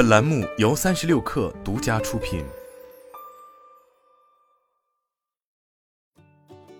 本栏目由三十六氪独家出品。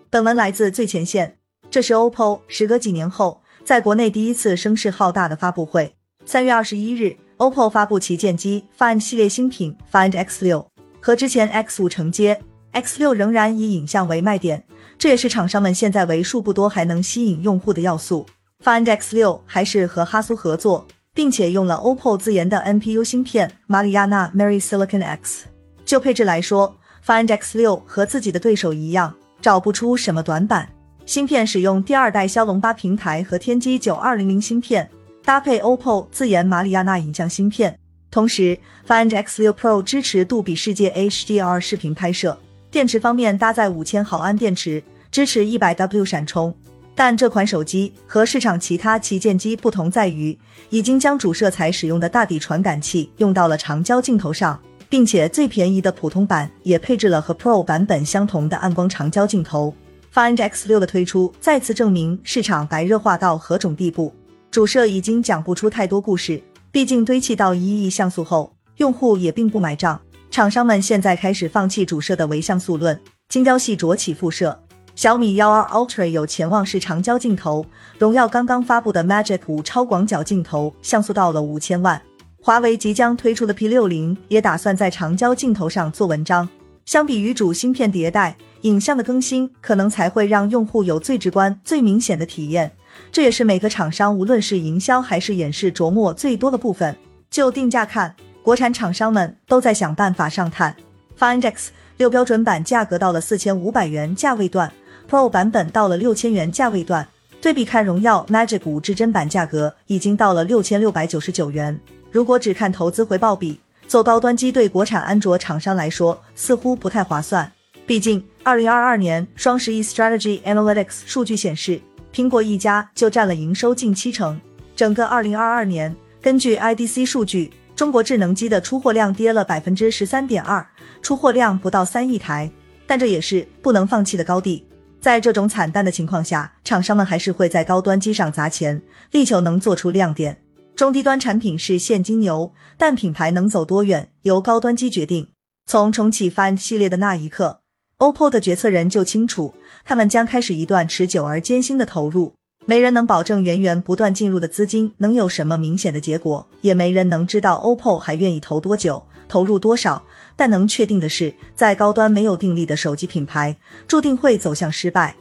本文来自最前线。这是 OPPO 时隔几年后在国内第一次声势浩大的发布会。三月二十一日，OPPO 发布旗舰机 Find 系列新品 Find X 六，和之前 X 五承接，X 六仍然以影像为卖点，这也是厂商们现在为数不多还能吸引用户的要素。Find X 六还是和哈苏合作，并且用了 OPPO 自研的 NPU 芯片马里亚纳 Mary Silicon X。就配置来说，Find X 六和自己的对手一样，找不出什么短板。芯片使用第二代骁龙八平台和天玑九二零零芯片，搭配 OPPO 自研马里亚纳影像芯片。同时，Find X6 Pro 支持杜比世界 HDR 视频拍摄。电池方面搭载五千毫安电池，支持一百 W 闪充。但这款手机和市场其他旗舰机不同在于，已经将主摄才使用的大底传感器用到了长焦镜头上，并且最便宜的普通版也配置了和 Pro 版本相同的暗光长焦镜头。Find X6 的推出再次证明市场白热化到何种地步。主摄已经讲不出太多故事，毕竟堆砌到一亿像素后，用户也并不买账。厂商们现在开始放弃主摄的唯像素论，精雕细琢起副摄。小米幺二 Ultra 有潜望式长焦镜头，荣耀刚刚发布的 Magic 五超广角镜头像素到了五千万。华为即将推出的 P 六零也打算在长焦镜头上做文章。相比于主芯片迭代。影像的更新可能才会让用户有最直观、最明显的体验，这也是每个厂商无论是营销还是演示琢磨最多的部分。就定价看，国产厂商们都在想办法上探。Find X 六标准版价格到了四千五百元价位段，Pro 版本到了六千元价位段。对比看，荣耀 Magic 五至臻版价格已经到了六千六百九十九元。如果只看投资回报比，做高端机对国产安卓厂商来说似乎不太划算。毕竟，二零二二年双十一 Strategy Analytics 数据显示，苹果一家就占了营收近七成。整个二零二二年，根据 IDC 数据，中国智能机的出货量跌了百分之十三点二，出货量不到三亿台。但这也是不能放弃的高地。在这种惨淡的情况下，厂商们还是会在高端机上砸钱，力求能做出亮点。中低端产品是现金流，但品牌能走多远，由高端机决定。从重启 Find 系列的那一刻。OPPO 的决策人就清楚，他们将开始一段持久而艰辛的投入。没人能保证源源不断进入的资金能有什么明显的结果，也没人能知道 OPPO 还愿意投多久、投入多少。但能确定的是，在高端没有定力的手机品牌，注定会走向失败。